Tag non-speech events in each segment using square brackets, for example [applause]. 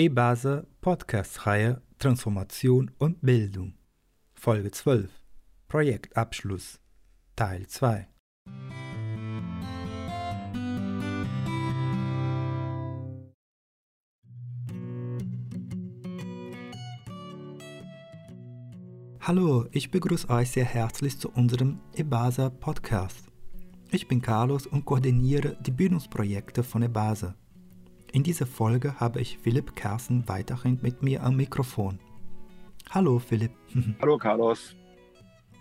E-Base Podcast-Reihe Transformation und Bildung. Folge 12 Projektabschluss Teil 2 Hallo, ich begrüße euch sehr herzlich zu unserem EBASA Podcast. Ich bin Carlos und koordiniere die Bildungsprojekte von EBASA. In dieser Folge habe ich Philipp Kersen weiterhin mit mir am Mikrofon. Hallo Philipp. [laughs] Hallo Carlos.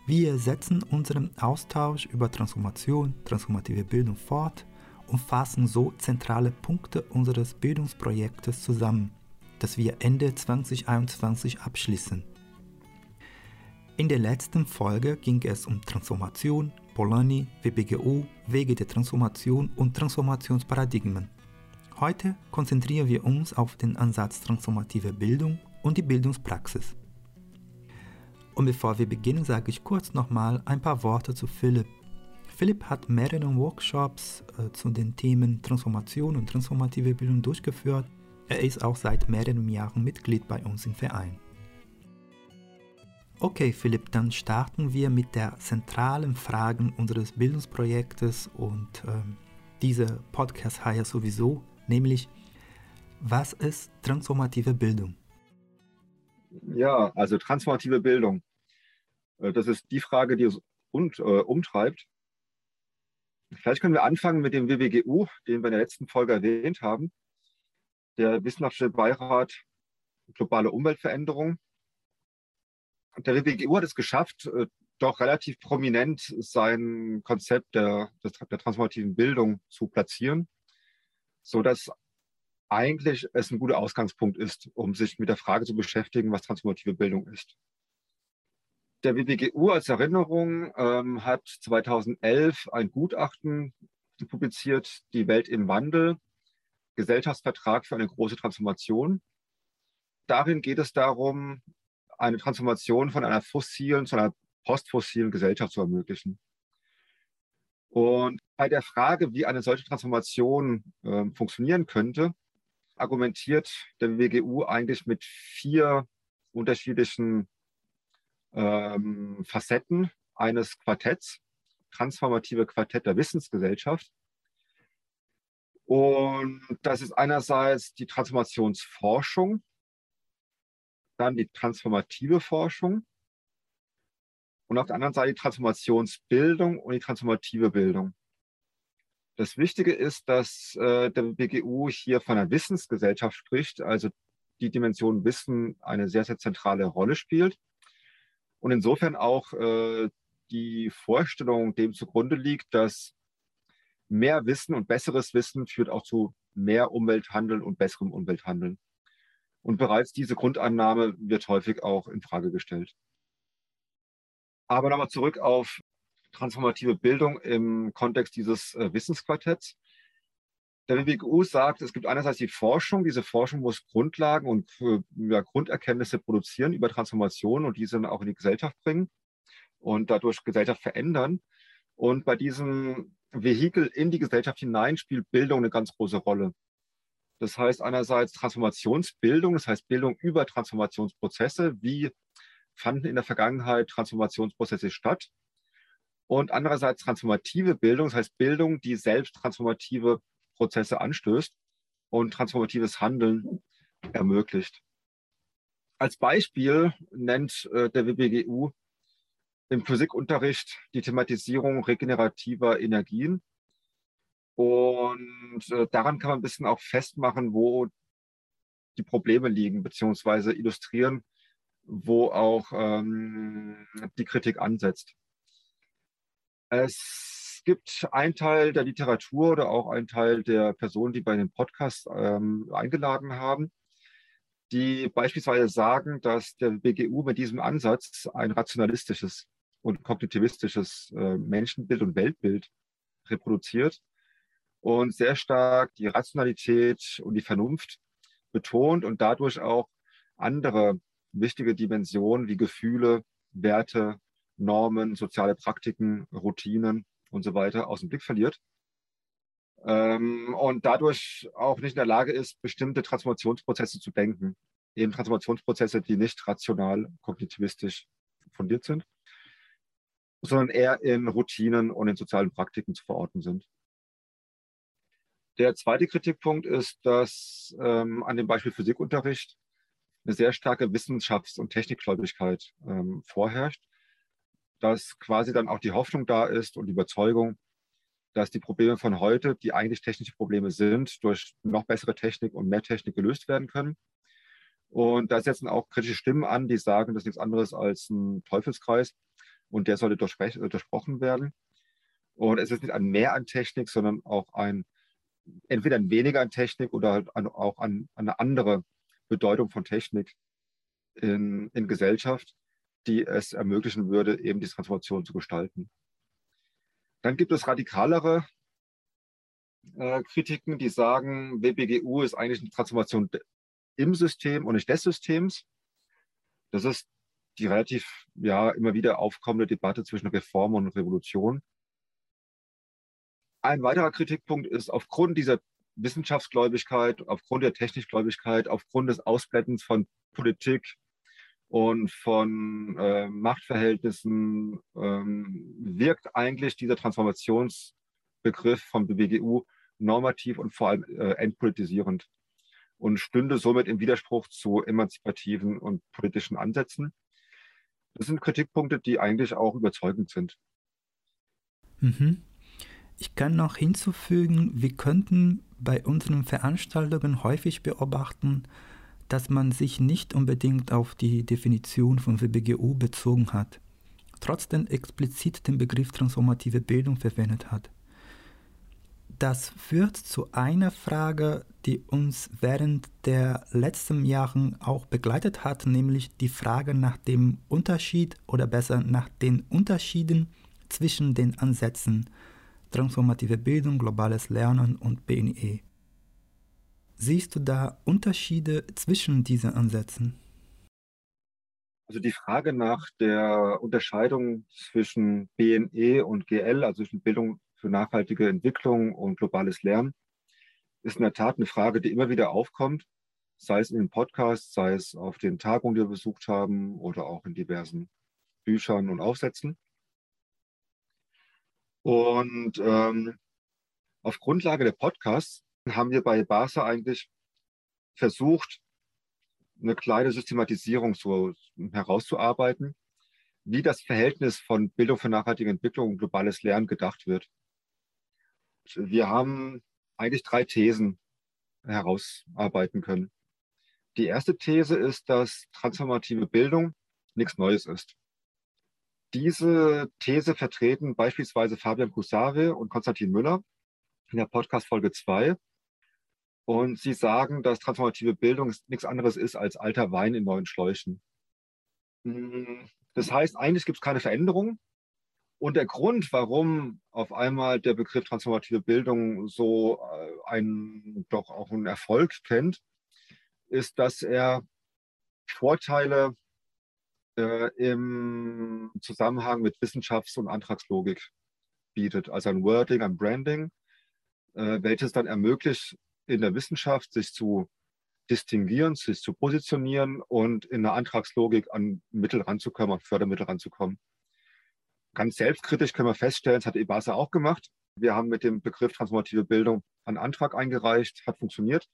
Wir setzen unseren Austausch über Transformation, transformative Bildung fort und fassen so zentrale Punkte unseres Bildungsprojektes zusammen, das wir Ende 2021 abschließen. In der letzten Folge ging es um Transformation, Polanyi, WBGU, Wege der Transformation und Transformationsparadigmen. Heute konzentrieren wir uns auf den Ansatz transformative Bildung und die Bildungspraxis. Und bevor wir beginnen, sage ich kurz nochmal ein paar Worte zu Philipp. Philipp hat mehrere Workshops äh, zu den Themen Transformation und transformative Bildung durchgeführt. Er ist auch seit mehreren Jahren Mitglied bei uns im Verein. Okay, Philipp, dann starten wir mit der zentralen Frage unseres Bildungsprojektes und äh, diese Podcast heißt sowieso, nämlich was ist transformative Bildung? Ja, also transformative Bildung. Äh, das ist die Frage, die uns äh, umtreibt. Vielleicht können wir anfangen mit dem WWGU, den wir in der letzten Folge erwähnt haben. Der Wissenschaftliche Beirat Globale Umweltveränderung der WWGU hat es geschafft, äh, doch relativ prominent sein Konzept der, der transformativen Bildung zu platzieren, so dass eigentlich es ein guter Ausgangspunkt ist, um sich mit der Frage zu beschäftigen, was transformative Bildung ist. Der WWGU als Erinnerung ähm, hat 2011 ein Gutachten publiziert, Die Welt im Wandel, Gesellschaftsvertrag für eine große Transformation. Darin geht es darum, eine Transformation von einer fossilen zu einer postfossilen Gesellschaft zu ermöglichen. Und bei der Frage, wie eine solche Transformation äh, funktionieren könnte, argumentiert der WGU eigentlich mit vier unterschiedlichen ähm, Facetten eines Quartetts, transformative Quartett der Wissensgesellschaft. Und das ist einerseits die Transformationsforschung, dann die transformative Forschung und auf der anderen Seite die Transformationsbildung und die transformative Bildung. Das Wichtige ist, dass äh, der BGU hier von einer Wissensgesellschaft spricht, also die Dimension Wissen eine sehr, sehr zentrale Rolle spielt und insofern auch äh, die Vorstellung dem zugrunde liegt, dass mehr Wissen und besseres Wissen führt auch zu mehr Umwelthandeln und besserem Umwelthandeln. Und bereits diese Grundannahme wird häufig auch in Frage gestellt. Aber nochmal zurück auf transformative Bildung im Kontext dieses äh, Wissensquartetts. Der WWGU sagt, es gibt einerseits die Forschung. Diese Forschung muss Grundlagen und äh, ja, Grunderkenntnisse produzieren über Transformation und diese auch in die Gesellschaft bringen und dadurch Gesellschaft verändern. Und bei diesem Vehikel in die Gesellschaft hinein spielt Bildung eine ganz große Rolle. Das heißt einerseits Transformationsbildung, das heißt Bildung über Transformationsprozesse. Wie fanden in der Vergangenheit Transformationsprozesse statt? Und andererseits transformative Bildung, das heißt Bildung, die selbst transformative Prozesse anstößt und transformatives Handeln ermöglicht. Als Beispiel nennt äh, der WBGU im Physikunterricht die Thematisierung regenerativer Energien und äh, daran kann man ein bisschen auch festmachen, wo die Probleme liegen, beziehungsweise illustrieren, wo auch ähm, die Kritik ansetzt. Es gibt einen Teil der Literatur oder auch einen Teil der Personen, die bei dem Podcast ähm, eingeladen haben, die beispielsweise sagen, dass der BGU mit diesem Ansatz ein rationalistisches und kognitivistisches äh, Menschenbild und Weltbild reproduziert und sehr stark die Rationalität und die Vernunft betont und dadurch auch andere wichtige Dimensionen wie Gefühle, Werte, Normen, soziale Praktiken, Routinen und so weiter aus dem Blick verliert. ähm, und dadurch auch nicht in der Lage ist, bestimmte Transformationsprozesse zu denken. Eben Transformationsprozesse, die nicht rational, kognitivistisch fundiert sind, sondern eher in Routinen und in sozialen Praktiken zu verorten sind. Der zweite Kritikpunkt ist, dass ähm, an dem Beispiel Physikunterricht eine sehr starke Wissenschafts- und Technikgläubigkeit ähm, vorherrscht, dass quasi dann auch die Hoffnung da ist und die Überzeugung, dass die Probleme von heute, die eigentlich technische Probleme sind, durch noch bessere Technik und mehr Technik gelöst werden können. Und da setzen auch kritische Stimmen an, die sagen, das ist nichts anderes als ein Teufelskreis und der sollte durchbrochen werden. Und es ist nicht ein Mehr an Technik, sondern auch ein, entweder ein weniger an Technik oder halt auch an, an eine andere Bedeutung von Technik in, in Gesellschaft, die es ermöglichen würde, eben die Transformation zu gestalten. Dann gibt es radikalere äh, Kritiken, die sagen, WBGU ist eigentlich eine Transformation im System und nicht des Systems. Das ist die relativ ja immer wieder aufkommende Debatte zwischen Reform und Revolution. Ein weiterer Kritikpunkt ist, aufgrund dieser Wissenschaftsgläubigkeit, aufgrund der Technikgläubigkeit, aufgrund des Ausblettens von Politik und von äh, Machtverhältnissen ähm, wirkt eigentlich dieser Transformationsbegriff vom BBGU normativ und vor allem äh, entpolitisierend und stünde somit im Widerspruch zu emanzipativen und politischen Ansätzen. Das sind Kritikpunkte, die eigentlich auch überzeugend sind. Mhm. Ich kann noch hinzufügen, wir könnten bei unseren Veranstaltungen häufig beobachten, dass man sich nicht unbedingt auf die Definition von WBGU bezogen hat, trotzdem explizit den Begriff transformative Bildung verwendet hat. Das führt zu einer Frage, die uns während der letzten Jahren auch begleitet hat, nämlich die Frage nach dem Unterschied oder besser nach den Unterschieden zwischen den Ansätzen transformative Bildung, globales Lernen und BNE. Siehst du da Unterschiede zwischen diesen Ansätzen? Also die Frage nach der Unterscheidung zwischen BNE und GL, also zwischen Bildung für nachhaltige Entwicklung und globales Lernen, ist in der Tat eine Frage, die immer wieder aufkommt, sei es in den Podcasts, sei es auf den Tagungen, die wir besucht haben oder auch in diversen Büchern und Aufsätzen. Und ähm, auf Grundlage der Podcasts haben wir bei BASA eigentlich versucht, eine kleine Systematisierung so herauszuarbeiten, wie das Verhältnis von Bildung für nachhaltige Entwicklung und globales Lernen gedacht wird. Wir haben eigentlich drei Thesen herausarbeiten können. Die erste These ist, dass transformative Bildung nichts Neues ist. Diese These vertreten beispielsweise Fabian Kusare und Konstantin Müller in der Podcast Folge 2 und sie sagen, dass transformative Bildung nichts anderes ist als alter Wein in neuen Schläuchen. Hm, das heißt, eigentlich gibt es keine Veränderung. Und der Grund, warum auf einmal der Begriff transformative Bildung so äh, einen, doch auch einen Erfolg kennt, ist, dass er Vorteile äh, im Zusammenhang mit Wissenschafts- und Antragslogik bietet. Also ein Wording, ein Branding, äh, welches dann ermöglicht, in der Wissenschaft, sich zu distinguieren, sich zu positionieren und in der Antragslogik an Mittel ranzukommen, an Fördermittel ranzukommen. Ganz selbstkritisch können wir feststellen, das hat EBASA auch gemacht. Wir haben mit dem Begriff transformative Bildung einen Antrag eingereicht, hat funktioniert.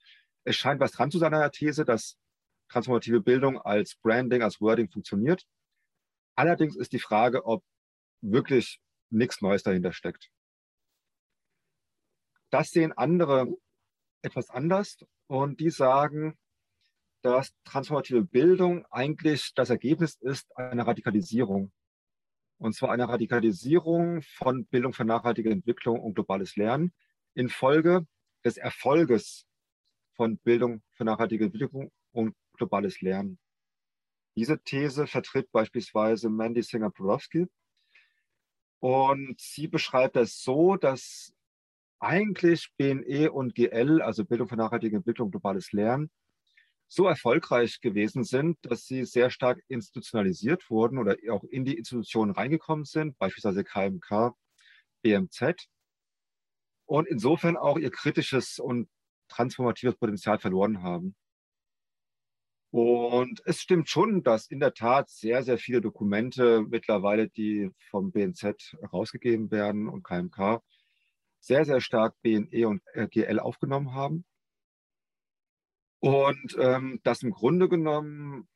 Es scheint was dran zu sein an der These, dass transformative Bildung als Branding, als Wording funktioniert. Allerdings ist die Frage, ob wirklich nichts Neues dahinter steckt. Das sehen andere etwas anders und die sagen, dass transformative Bildung eigentlich das Ergebnis ist einer Radikalisierung. Und zwar einer Radikalisierung von Bildung für nachhaltige Entwicklung und globales Lernen infolge des Erfolges von Bildung für nachhaltige Entwicklung und globales Lernen. Diese These vertritt beispielsweise Mandy Singer-Porowski. Und sie beschreibt es so, dass eigentlich BNE und GL, also Bildung für nachhaltige Entwicklung, globales Lernen, so erfolgreich gewesen sind, dass sie sehr stark institutionalisiert wurden oder auch in die Institutionen reingekommen sind, beispielsweise KMK, BMZ. und insofern auch ihr kritisches und transformatives Potenzial verloren haben. Und es stimmt schon, dass in der Tat sehr, sehr viele Dokumente mittlerweile, die vom BNZ rausgegeben werden und KMK, sehr, sehr stark BNE und GL aufgenommen haben. Und ähm, dass im Grunde genommen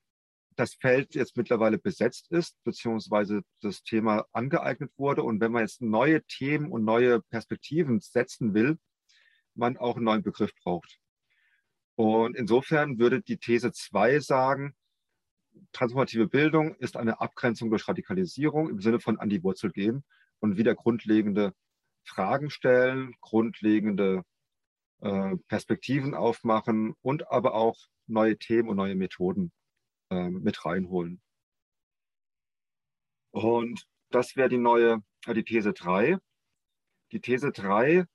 das Feld jetzt mittlerweile besetzt ist, beziehungsweise das Thema angeeignet wurde. Und wenn man jetzt neue Themen und neue Perspektiven setzen will, man auch einen neuen Begriff braucht. Und insofern würde die These 2 sagen, transformative Bildung ist eine Abgrenzung durch Radikalisierung im Sinne von an die Wurzel gehen und wieder grundlegende Fragen stellen, grundlegende äh, Perspektiven aufmachen und aber auch neue Themen und neue Methoden äh, mit reinholen. Und das wäre die neue, äh, die These 3. Die These 3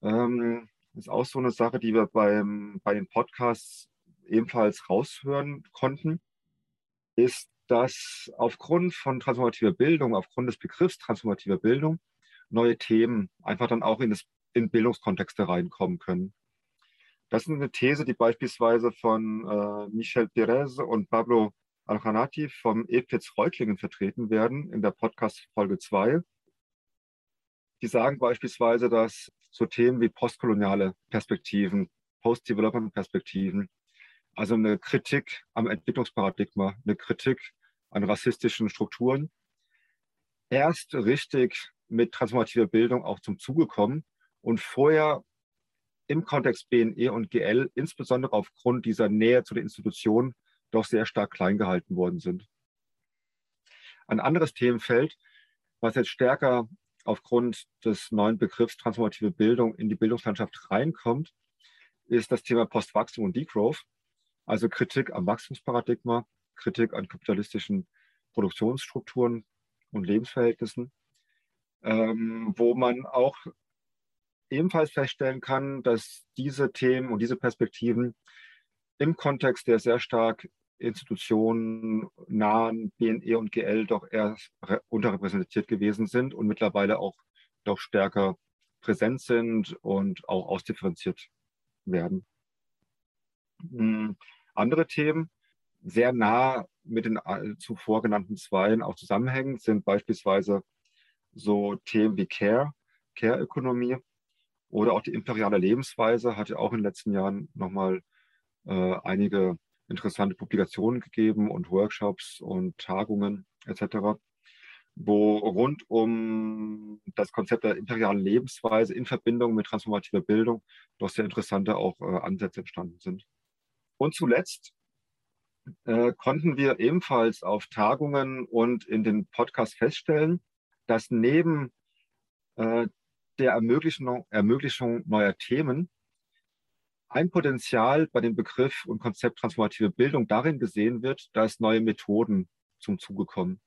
ähm, ist auch so eine Sache, die wir beim, bei den Podcasts ebenfalls raushören konnten, ist, dass aufgrund von transformativer Bildung, aufgrund des Begriffs transformativer Bildung, neue Themen einfach dann auch in, das, in Bildungskontexte reinkommen können. Das ist eine These, die beispielsweise von äh, Michel Perez und Pablo Aljanati vom EPITS Reutlingen vertreten werden in der Podcast Folge 2. Die sagen beispielsweise, dass so Themen wie postkoloniale Perspektiven, Post-Development-Perspektiven, also eine Kritik am Entwicklungsparadigma, eine Kritik an rassistischen Strukturen, erst richtig mit transformativer Bildung auch zum Zuge kommen und vorher im Kontext BNE und GL, insbesondere aufgrund dieser Nähe zu den Institutionen, doch sehr stark klein gehalten worden sind. Ein anderes Themenfeld, was jetzt stärker aufgrund des neuen Begriffs transformative Bildung in die Bildungslandschaft reinkommt, ist das Thema Postwachstum und Degrowth, also Kritik am Wachstumsparadigma, Kritik an kapitalistischen Produktionsstrukturen und Lebensverhältnissen, ähm, wo man auch ebenfalls feststellen kann, dass diese Themen und diese Perspektiven im Kontext der sehr stark Institutionen nahen BNE und GL doch eher unterrepräsentiert gewesen sind und mittlerweile auch doch stärker präsent sind und auch ausdifferenziert werden. Hm, andere Themen, sehr nah mit den zuvor genannten Zweien auch zusammenhängen, sind beispielsweise so Themen wie Care, Care-Ökonomie oder auch die imperiale Lebensweise hat ja auch in den letzten Jahren nochmal äh, einige interessante Publikationen gegeben und Workshops und Tagungen etc., wo rund um das Konzept der imperialen Lebensweise in Verbindung mit transformativer Bildung doch sehr interessante auch äh, Ansätze entstanden sind. Und zuletzt äh, konnten wir ebenfalls auf Tagungen und in den Podcasts feststellen, dass neben äh, der Ermöglichung, Ermöglichung neuer Themen ein Potenzial bei dem Begriff und Konzept transformative Bildung darin gesehen wird, dass neue Methoden zum Zuge kommen.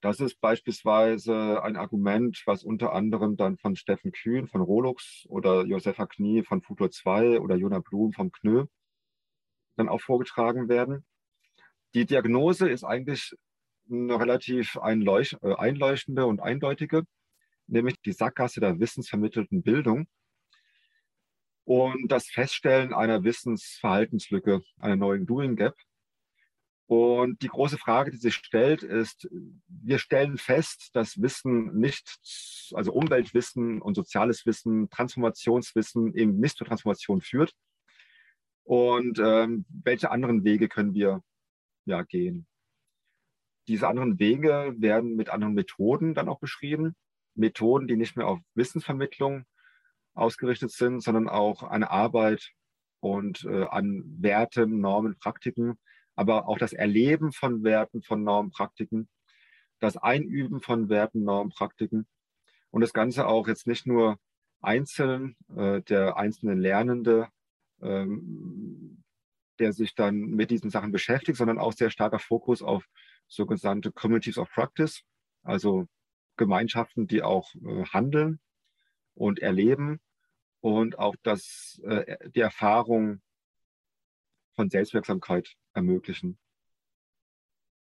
Das ist beispielsweise ein Argument, was unter anderem dann von Steffen Kühn von Rolux oder Josefa Knie von Futur 2 oder Jona Blum vom KNÖ dann auch vorgetragen werden. Die Diagnose ist eigentlich eine relativ äh, einleuchtende und eindeutige, nämlich die Sackgasse der wissensvermittelten Bildung und das Feststellen einer Wissensverhaltenslücke, einer neuen Doing Gap. Und die große Frage, die sich stellt, ist, wir stellen fest, dass Wissen nicht, also Umweltwissen und soziales Wissen, Transformationswissen eben nicht zur Transformation führt. Und ähm, welche anderen Wege können wir ja gehen? Diese anderen Wege werden mit anderen Methoden dann auch beschrieben. Methoden, die nicht mehr auf Wissensvermittlung ausgerichtet sind, sondern auch eine Arbeit und äh, an Werten, Normen, Praktiken, aber auch das Erleben von Werten, von Normen, Praktiken, das Einüben von Werten, Normen, Praktiken und das Ganze auch jetzt nicht nur einzeln, äh, der einzelne Lernende, ähm, der sich dann mit diesen Sachen beschäftigt, sondern auch sehr starker Fokus auf sogenannte Communities of Practice, also Gemeinschaften, die auch äh, handeln und erleben und auch das, äh, die Erfahrung von Selbstwirksamkeit ermöglichen.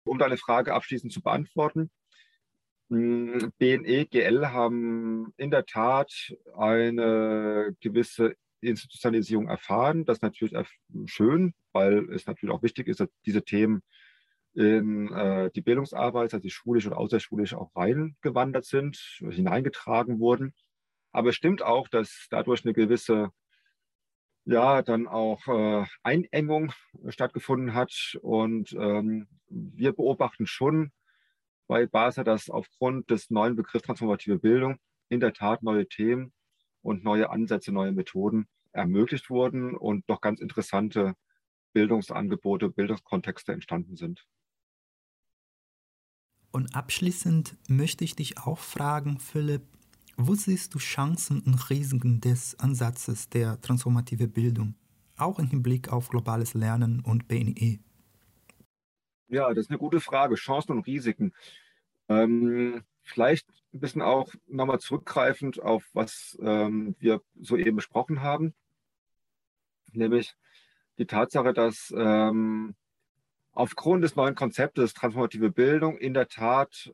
Um deine Frage abschließend zu beantworten, hm, BNE, GL haben in der Tat eine gewisse Institutionalisierung erfahren. Das ist natürlich schön, weil es natürlich auch wichtig ist, dass diese Themen in äh, die Bildungsarbeit, also die schulisch oder außerschulisch auch reingewandert sind, hineingetragen wurden. Aber es stimmt auch, dass dadurch eine gewisse, ja, dann auch äh, Einengung stattgefunden hat. Und ähm, wir beobachten schon bei BASA, dass aufgrund des neuen Begriffs transformative Bildung in der Tat neue Themen und neue Ansätze, neue Methoden ermöglicht wurden und doch ganz interessante Bildungsangebote, Bildungskontexte entstanden sind. Und abschließend möchte ich dich auch fragen, Philipp, wo siehst du Chancen und Risiken des Ansatzes der transformative Bildung, auch im Hinblick auf globales Lernen und BNE? Ja, das ist eine gute Frage. Chancen und Risiken. Ähm, vielleicht ein bisschen auch nochmal zurückgreifend auf was ähm, wir soeben besprochen haben, nämlich die Tatsache, dass ähm, aufgrund des neuen Konzeptes transformative Bildung in der Tat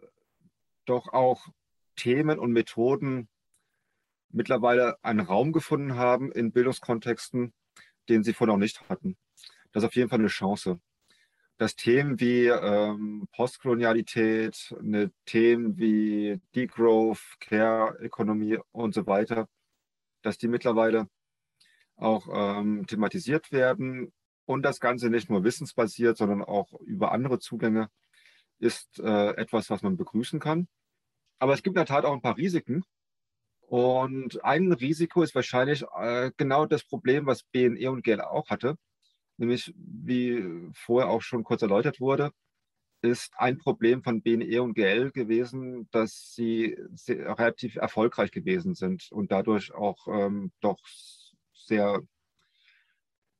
doch auch Themen und Methoden mittlerweile einen Raum gefunden haben in Bildungskontexten, den sie vorher noch nicht hatten. Das ist auf jeden Fall eine Chance. Dass Themen wie ähm, Postkolonialität, eine Themen wie Degrowth, Care-Ökonomie und so weiter, dass die mittlerweile auch ähm, thematisiert werden und das Ganze nicht nur wissensbasiert, sondern auch über andere Zugänge, ist äh, etwas, was man begrüßen kann. Aber es gibt in der Tat auch ein paar Risiken. Und ein Risiko ist wahrscheinlich äh, genau das Problem, was BNE und GL auch hatte. Nämlich, wie vorher auch schon kurz erläutert wurde, ist ein Problem von BNE und GL gewesen, dass sie relativ erfolgreich gewesen sind und dadurch auch ähm, doch sehr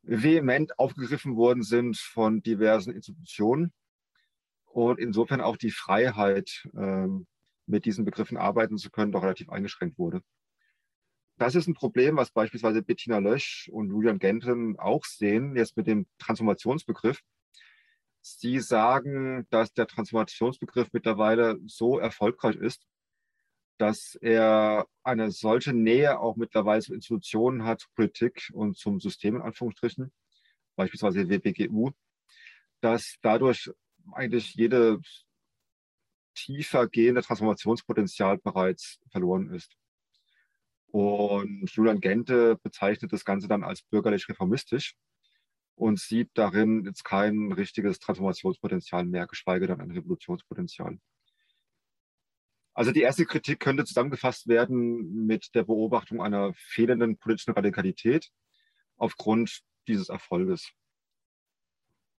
vehement aufgegriffen worden sind von diversen Institutionen und insofern auch die Freiheit, ähm, mit diesen Begriffen arbeiten zu können, doch relativ eingeschränkt wurde. Das ist ein Problem, was beispielsweise Bettina Lösch und Julian Genten auch sehen, jetzt mit dem Transformationsbegriff. Sie sagen, dass der Transformationsbegriff mittlerweile so erfolgreich ist, dass er eine solche Nähe auch mittlerweile zu Institutionen hat, Politik und zum System in Anführungsstrichen, beispielsweise WBGU, dass dadurch eigentlich jede tiefer gehende Transformationspotenzial bereits verloren ist. Und Julian Gente bezeichnet das Ganze dann als bürgerlich-reformistisch und sieht darin jetzt kein richtiges Transformationspotenzial mehr, geschweige denn ein Revolutionspotenzial. Also die erste Kritik könnte zusammengefasst werden mit der Beobachtung einer fehlenden politischen Radikalität aufgrund dieses Erfolges.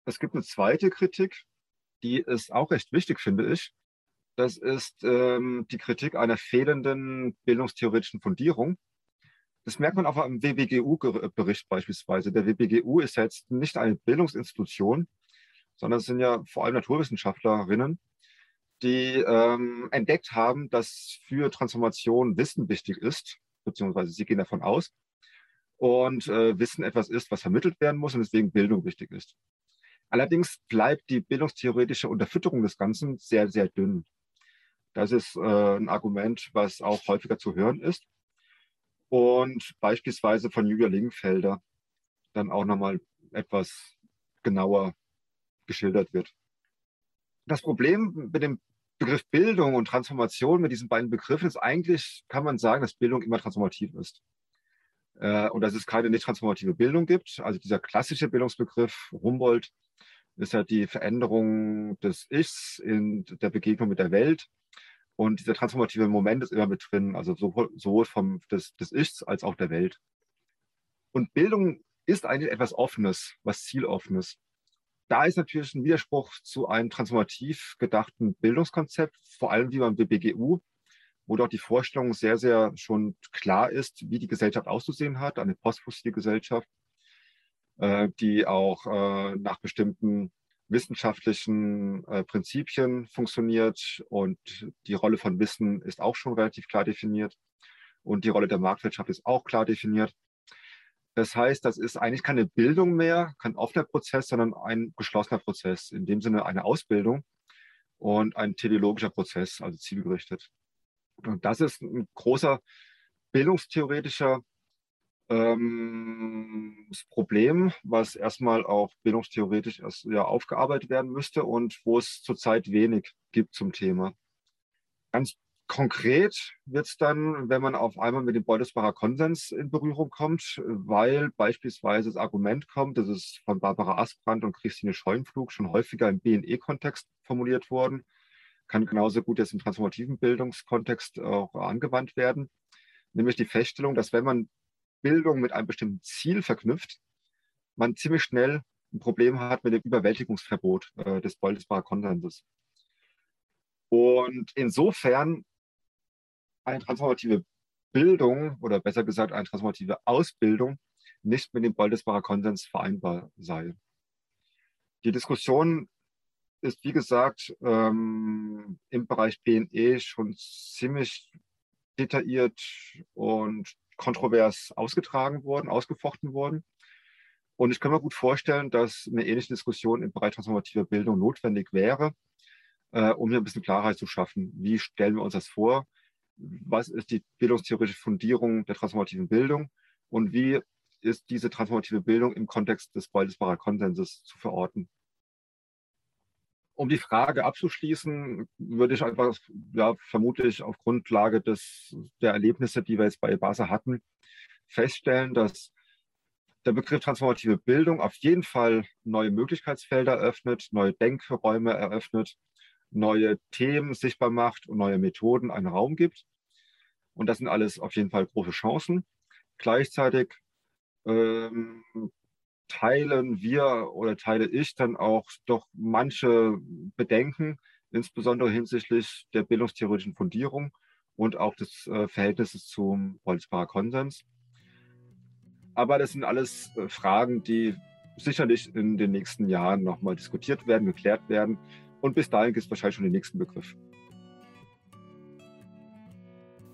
Es gibt eine zweite Kritik, die ist auch recht wichtig, finde ich. Das ist ähm, die Kritik einer fehlenden bildungstheoretischen Fundierung. Das merkt man auch im WBGU-Bericht beispielsweise. Der WBGU ist jetzt nicht eine Bildungsinstitution, sondern es sind ja vor allem Naturwissenschaftlerinnen, die ähm, entdeckt haben, dass für Transformation Wissen wichtig ist, beziehungsweise sie gehen davon aus. Und äh, Wissen etwas ist, was vermittelt werden muss und deswegen Bildung wichtig ist. Allerdings bleibt die bildungstheoretische Unterfütterung des Ganzen sehr, sehr dünn. Das ist äh, ein Argument, was auch häufiger zu hören ist. Und beispielsweise von Julia Lingenfelder dann auch nochmal etwas genauer geschildert wird. Das Problem mit dem Begriff Bildung und Transformation mit diesen beiden Begriffen ist eigentlich, kann man sagen, dass Bildung immer transformativ ist. Äh, und dass es keine nicht transformative Bildung gibt. Also dieser klassische Bildungsbegriff Humboldt ist ja die Veränderung des Ichs in der Begegnung mit der Welt. Und dieser transformative Moment ist immer mit drin, also sowohl, sowohl vom, des, des Ichs als auch der Welt. Und Bildung ist eigentlich etwas Offenes, was Zieloffenes da ist natürlich ein Widerspruch zu einem transformativ gedachten Bildungskonzept, vor allem wie beim BBGU, wo doch die Vorstellung sehr, sehr schon klar ist, wie die Gesellschaft auszusehen hat, eine postfossile Gesellschaft, äh, die auch äh, nach bestimmten wissenschaftlichen äh, Prinzipien funktioniert und die Rolle von Wissen ist auch schon relativ klar definiert und die Rolle der Marktwirtschaft ist auch klar definiert. Das heißt, das ist eigentlich keine Bildung mehr, kein offener Prozess, sondern ein geschlossener Prozess, in dem Sinne eine Ausbildung. und ein teleologischer Prozess, also zielgerichtet. Und das ist ein großer bildungstheoretischer ähm, Problem, was erstmal auch bildungstheoretisch erst ja, aufgearbeitet werden müsste und wo es zurzeit wenig gibt zum Thema. Ganz konkret wird es dann, wenn man auf einmal mit dem Beutelsbacher Konsens in Berührung kommt, weil beispielsweise das Argument kommt, das ist von Barbara Asbrand und Christine Scheunflug schon häufiger im BNE-Kontext formuliert worden, kann genauso gut jetzt im transformativen Bildungskontext auch angewandt werden, nämlich die Feststellung, dass wenn man Bildung mit einem bestimmten Ziel verknüpft, man ziemlich schnell ein Problem hat mit dem Überwältigungsverbot äh, des Beutelsbacher Konsenses. Und insofern eine transformative Bildung oder besser gesagt eine transformative Ausbildung nicht mit dem Beutelsbacher Konsens vereinbar sei. Die Diskussion ist, wie gesagt, ähm, im Bereich BNE schon ziemlich detailliert und kontrovers ausgetragen worden, ausgefochten worden. Und ich kann mir gut vorstellen, dass eine ähnliche Diskussion im Bereich transformativer Bildung notwendig wäre, äh, um hier ein bisschen Klarheit zu schaffen. Wie stellen wir uns das vor? Was ist die bildungstheoretische Fundierung der transformativen Bildung? Und wie ist diese transformative Bildung im Kontext des Beutelsbacher Konsenses zu verorten? Um die Frage abzuschließen, würde ich einfach, ja, vermutlich auf Grundlage des, der Erlebnisse, die wir jetzt bei EBASA hatten, feststellen, dass der Begriff transformative Bildung auf jeden Fall neue Möglichkeitsfelder eröffnet, neue Denkräume eröffnet, neue Themen sichtbar macht und neue Methoden einen Raum gibt. Und das sind alles auf jeden Fall große Chancen. Gleichzeitig ähm, teilen wir oder teile ich dann auch doch manche Bedenken, insbesondere hinsichtlich der bildungstheoretischen Fundierung und auch des äh, Verhältnisses zum Bolzbacher Konsens. Aber das sind alles äh, Fragen, die sicherlich in den nächsten Jahren nochmal diskutiert werden, geklärt werden. Und bis dahin gibt es wahrscheinlich schon den nächsten Begriff.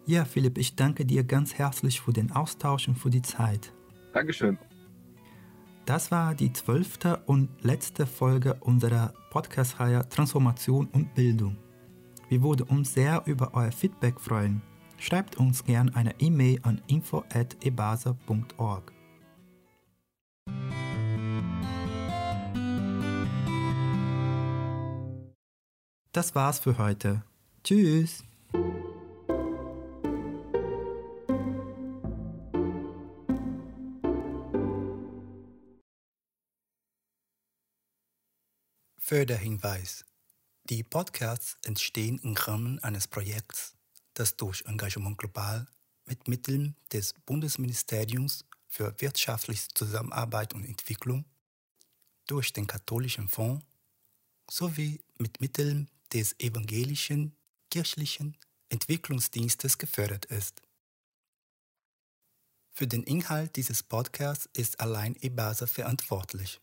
Ja, Philipp, ich danke dir ganz herzlich für den Austausch und für die Zeit. Dankeschön. Das war die zwölfte und letzte Folge unserer Podcast-Reihe Transformation und Bildung. Wir würden uns sehr über euer Feedback freuen. Schreibt uns gerne eine E-Mail an info@ebasa.org. Das war's für heute. Tschüss. Förderhinweis. Die Podcasts entstehen im Rahmen eines Projekts, das durch Engagement global mit Mitteln des Bundesministeriums für wirtschaftliche Zusammenarbeit und Entwicklung, durch den Katholischen Fonds sowie mit Mitteln des evangelischen kirchlichen Entwicklungsdienstes gefördert ist. Für den Inhalt dieses Podcasts ist allein EBASA verantwortlich.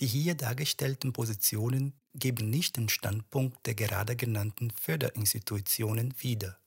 Die hier dargestellten Positionen geben nicht den Standpunkt der gerade genannten Förderinstitutionen wider.